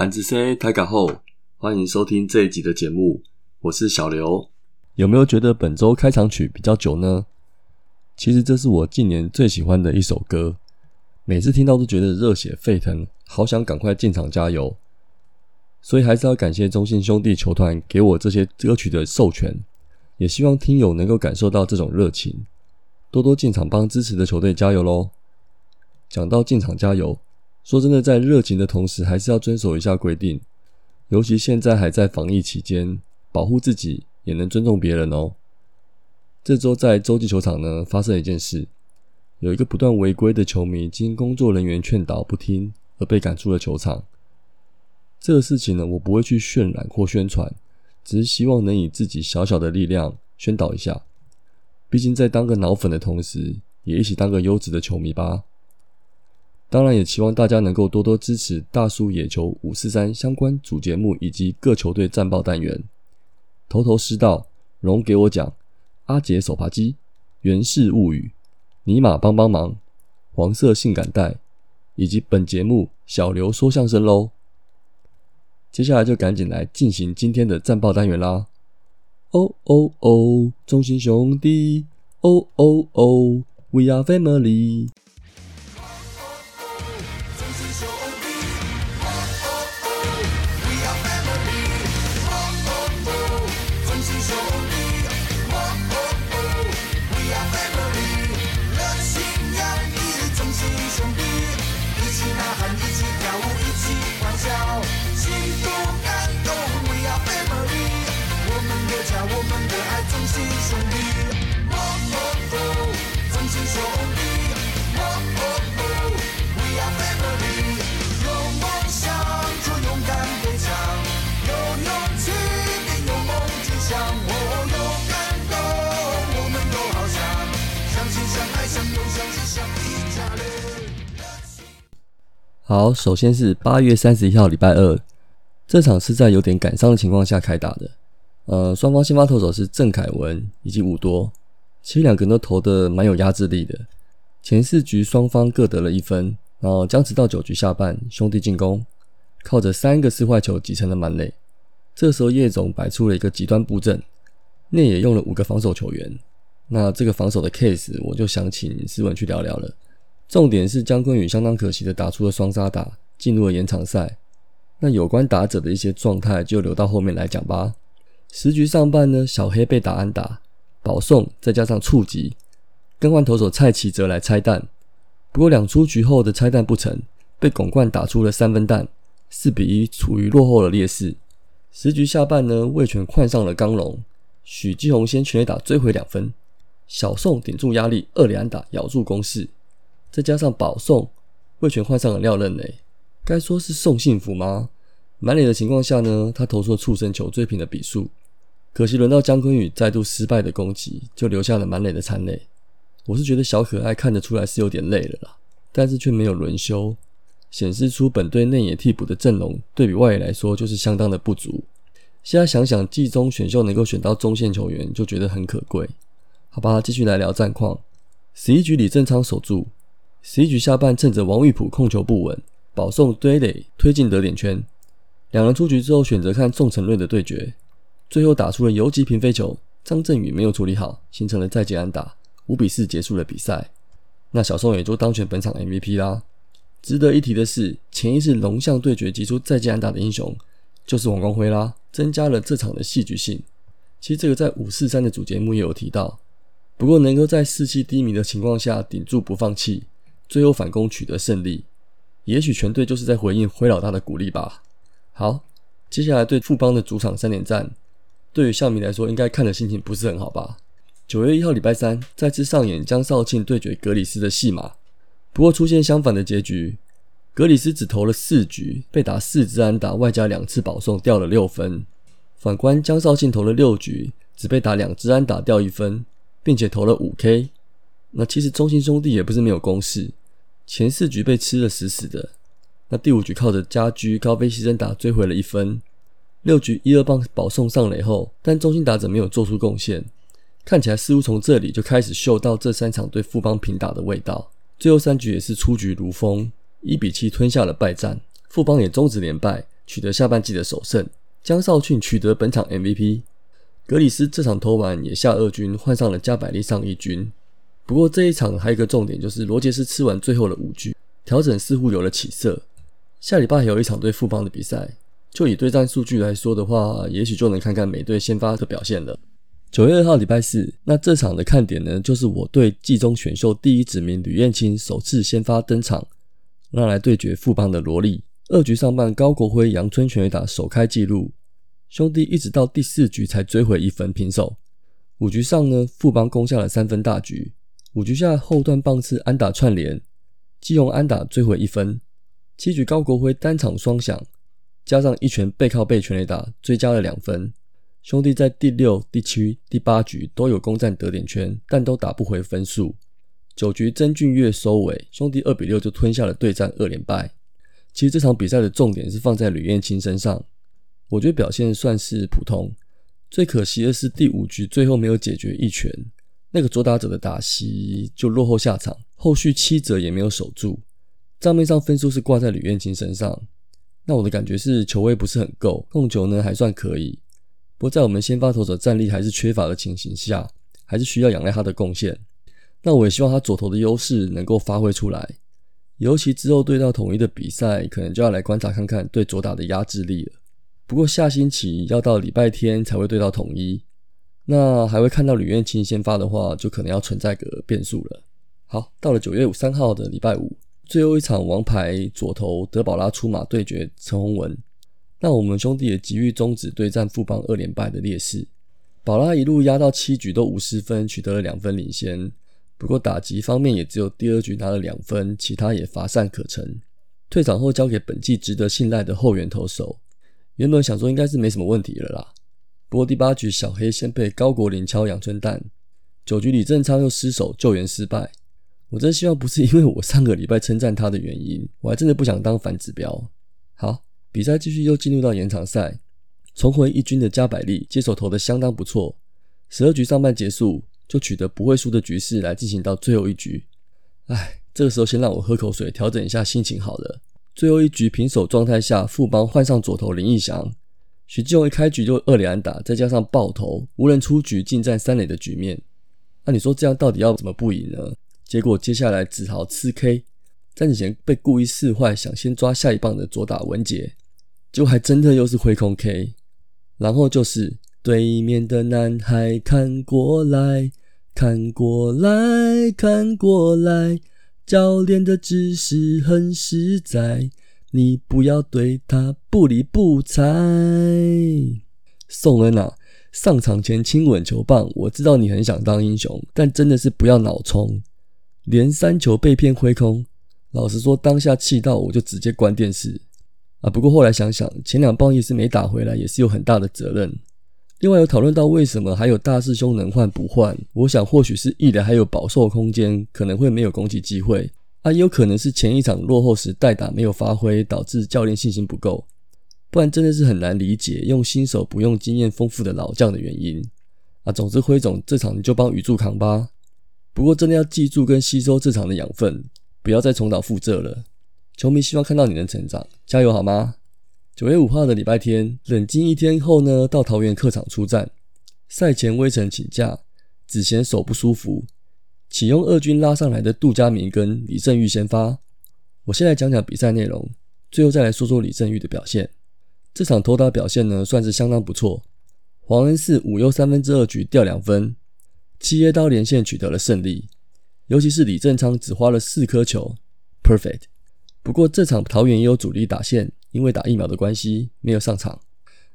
安子 C 台港后，欢迎收听这一集的节目，我是小刘。有没有觉得本周开场曲比较久呢？其实这是我近年最喜欢的一首歌，每次听到都觉得热血沸腾，好想赶快进场加油。所以还是要感谢中信兄弟球团给我这些歌曲的授权，也希望听友能够感受到这种热情，多多进场帮支持的球队加油喽。讲到进场加油，说真的，在热情的同时，还是要遵守一下规定，尤其现在还在防疫期间，保护自己也能尊重别人哦。这周在洲际球场呢，发生了一件事，有一个不断违规的球迷，经工作人员劝导不听，而被赶出了球场。这个事情呢，我不会去渲染或宣传，只是希望能以自己小小的力量宣导一下。毕竟在当个脑粉的同时，也一起当个优质的球迷吧。当然，也期望大家能够多多支持大叔野球五四三相关主节目以及各球队战报单元。头头是道，荣给我讲，阿杰手扒鸡，源氏物语，尼玛帮帮忙，黄色性感带，以及本节目小刘说相声喽。接下来就赶紧来进行今天的战报单元啦！哦哦哦，中心兄弟！哦哦哦，We are family！一起欢笑，幸福感动，We are family。我们的家，我们的爱，众心兄弟，哦哦哦，众心兄弟，哦哦哦，We are family。有梦想就勇敢飞翔，有勇气便有梦吉祥。好，首先是八月三十一号礼拜二，这场是在有点感伤的情况下开打的。呃，双方先发投手是郑凯文以及武多，其实两个人都投的蛮有压制力的。前四局双方各得了一分，然后僵持到九局下半，兄弟进攻，靠着三个四坏球挤成了满垒。这时候叶总摆出了一个极端布阵，内野用了五个防守球员。那这个防守的 case，我就想请思文去聊聊了。重点是姜昆宇相当可惜的打出了双杀打，进入了延长赛。那有关打者的一些状态就留到后面来讲吧。十局上半呢，小黑被打安打，保送再加上触及，更换投手蔡奇哲来拆弹。不过两出局后的拆弹不成，被巩冠打出了三分弹，四比一处于落后的劣势。十局下半呢，魏权换上了刚龙，许继宏先全垒打追回两分，小宋顶住压力二连打咬住攻势。再加上保送，魏权换上了廖任磊，该说是送幸福吗？满脸的情况下呢，他投出了畜生球追平的比数。可惜轮到姜昆宇再度失败的攻击，就留下了满脸的残泪。我是觉得小可爱看得出来是有点累了啦，但是却没有轮休，显示出本队内野替补的阵容对比外野来说就是相当的不足。现在想想季中选秀能够选到中线球员，就觉得很可贵。好吧，继续来聊战况。十一局李正昌守住。十一局下半，趁着王玉普控球不稳，保送堆垒推进得点圈。两人出局之后，选择看宋承瑞的对决，最后打出了游击平飞球，张振宇没有处理好，形成了再见安打，五比四结束了比赛。那小宋也就当选本场 MVP 啦。值得一提的是，前一次龙象对决击出再见安打的英雄就是王光辉啦，增加了这场的戏剧性。其实这个在五四三的主节目也有提到，不过能够在士气低迷的情况下顶住不放弃。最后反攻取得胜利，也许全队就是在回应灰老大的鼓励吧。好，接下来对富邦的主场三连战，对于校迷来说应该看的心情不是很好吧？九月一号礼拜三再次上演江少庆对决格里斯的戏码，不过出现相反的结局，格里斯只投了四局，被打四支安打，外加两次保送，掉了六分。反观江少庆投了六局，只被打两支安打，掉一分，并且投了五 K。那其实中信兄弟也不是没有攻势。前四局被吃的死死的，那第五局靠着家居高飞牺牲打追回了一分。六局一二棒保送上垒后，但中心打者没有做出贡献，看起来似乎从这里就开始嗅到这三场对富邦平打的味道。最后三局也是出局如风，一比七吞下了败战。富邦也终止连败，取得下半季的首胜。江少庆取得本场 MVP。格里斯这场投完也下二军，换上了加百利上一军。不过这一场还有一个重点，就是罗杰斯吃完最后的五局，调整似乎有了起色。下礼拜还有一场对富邦的比赛，就以对战数据来说的话，也许就能看看美队先发的表现了。九月二号礼拜四，那这场的看点呢，就是我队季中选秀第一指名吕彦青首次先发登场，让来对决富邦的罗莉。二局上半，高国辉、杨春全打首开纪录。兄弟一直到第四局才追回一分平手。五局上呢，富邦攻下了三分大局。五局下后段棒次安打串联，基隆安打追回一分。七局高国辉单场双响，加上一拳背靠背全垒打，追加了两分。兄弟在第六、第七、第八局都有攻占得点圈，但都打不回分数。九局曾俊岳收尾，兄弟二比六就吞下了对战二连败。其实这场比赛的重点是放在吕彦青身上。我觉得表现算是普通，最可惜的是第五局最后没有解决一拳，那个左打者的打席就落后下场，后续七折也没有守住，账面上分数是挂在吕彦青身上，那我的感觉是球位不是很够，控球呢还算可以，不过在我们先发投手战力还是缺乏的情形下，还是需要仰赖他的贡献，那我也希望他左投的优势能够发挥出来，尤其之后对到统一的比赛，可能就要来观察看看对左打的压制力了。不过下星期要到礼拜天才会对到统一，那还会看到吕彦青先发的话，就可能要存在个变数了。好，到了九月五三号的礼拜五，最后一场王牌左投德保拉出马对决陈宏文，那我们兄弟也急于终止对战富邦二连败的劣势。保拉一路压到七局都五十分，取得了两分领先。不过打击方面也只有第二局拿了两分，其他也乏善可陈。退场后交给本季值得信赖的后援投手。原本想说应该是没什么问题了啦，不过第八局小黑先被高国林敲阳春蛋，九局李正昌又失手救援失败。我真希望不是因为我上个礼拜称赞他的原因，我还真的不想当反指标。好，比赛继续又进入到延长赛，重回一军的加百利接手投的相当不错，十二局上半结束就取得不会输的局势来进行到最后一局。唉，这个时候先让我喝口水调整一下心情好了。最后一局平手状态下，富邦换上左投林义祥，许继荣一开局就二连打，再加上爆头，无人出局，进战三垒的局面。那你说这样到底要怎么不赢呢？结果接下来只好吃 K，在你前被故意试坏，想先抓下一棒的左打文杰，结果还真的又是挥空 K。然后就是对面的男孩看过来看过来看过来。教练的指示很实在，你不要对他不理不睬。宋恩啊，上场前亲吻球棒，我知道你很想当英雄，但真的是不要脑冲，连三球被骗挥空。老实说，当下气到我就直接关电视啊。不过后来想想，前两棒也是没打回来，也是有很大的责任。另外有讨论到为什么还有大师兄能换不换？我想或许是一来还有保受空间，可能会没有攻击机会啊，也有可能是前一场落后时代打没有发挥，导致教练信心不够，不然真的是很难理解用新手不用经验丰富的老将的原因啊。总之辉总这场你就帮宇柱扛吧，不过真的要记住跟吸收这场的养分，不要再重蹈覆辙了。球迷希望看到你能成长，加油好吗？九月五号的礼拜天，冷静一天后呢，到桃园客场出战。赛前微臣请假，只嫌手不舒服，启用二军拉上来的杜家明跟李正玉先发。我先来讲讲比赛内容，最后再来说说李正玉的表现。这场投打表现呢，算是相当不错。黄恩寺五又三分之二局掉两分，七叶刀连线取得了胜利。尤其是李正昌只花了四颗球，perfect。不过这场桃园也有主力打线。因为打疫苗的关系没有上场。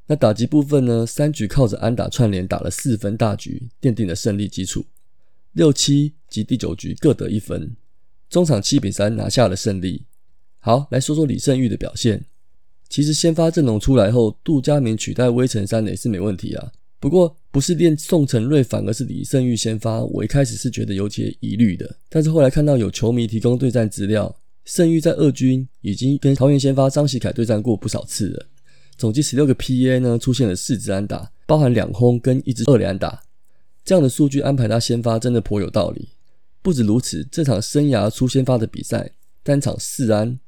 那打击部分呢？三局靠着安打串联打了四分大局，奠定了胜利基础。六七及第九局各得一分，中场七比三拿下了胜利。好，来说说李胜玉的表现。其实先发阵容出来后，杜家明取代威城三垒是没问题啊。不过不是练宋承瑞，反而是李胜玉先发。我一开始是觉得有些疑虑的，但是后来看到有球迷提供对战资料。胜玉在二军已经跟桃园先发张喜凯对战过不少次了，总计十六个 PA 呢出现了四支安打，包含两轰跟一支二连安打，这样的数据安排他先发真的颇有道理。不止如此，这场生涯初先发的比赛单场四安，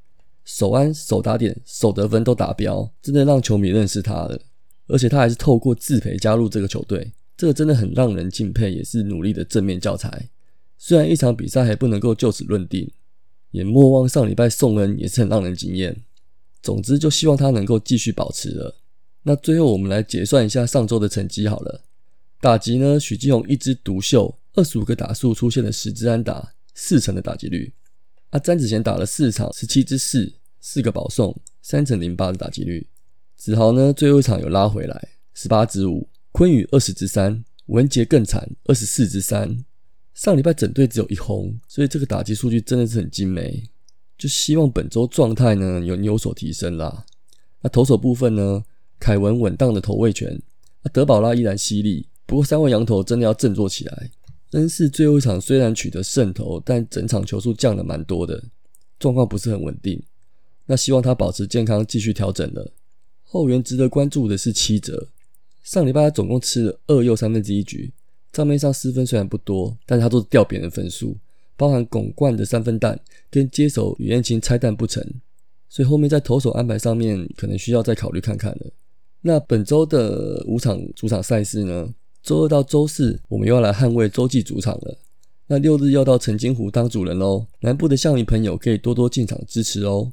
守安、守打点、守得分都达标，真的让球迷认识他了。而且他还是透过自培加入这个球队，这个真的很让人敬佩，也是努力的正面教材。虽然一场比赛还不能够就此论定，也莫忘上礼拜宋恩也是很让人惊艳。总之，就希望他能够继续保持了。那最后我们来结算一下上周的成绩好了。打击呢，许继宏一枝独秀，二十五个打数出现了十支安打，四成的打击率。啊，詹子贤打了四场，十七支四，四个保送，三成零八的打击率。子豪呢，最后一场有拉回来，十八支五，昆宇二十支三，文杰更惨，二十四支三。上礼拜整队只有一轰，所以这个打击数据真的是很精美。就希望本周状态呢有有所提升啦。那投手部分呢，凯文稳当的投位权，那德保拉依然犀利。不过三位羊头真的要振作起来。恩赐最后一场虽然取得胜投，但整场球数降了蛮多的，状况不是很稳定。那希望他保持健康，继续调整了。后援值得关注的是七折，上礼拜他总共吃了二又三分之一局。账面上失分虽然不多，但他都是掉别人分数，包含拱冠的三分弹跟接手雨燕青拆弹不成，所以后面在投手安排上面可能需要再考虑看看了。那本周的五场主场赛事呢？周二到周四我们又要来捍卫洲际主场了。那六日要到澄金湖当主人喽，南部的象迷朋友可以多多进场支持哦。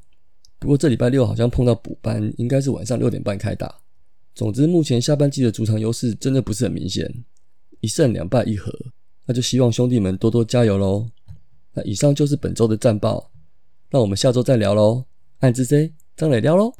不过这礼拜六好像碰到补班，应该是晚上六点半开打。总之，目前下半季的主场优势真的不是很明显。一胜两败一和，那就希望兄弟们多多加油喽。那以上就是本周的战报，那我们下周再聊喽。暗之 C 张磊聊喽。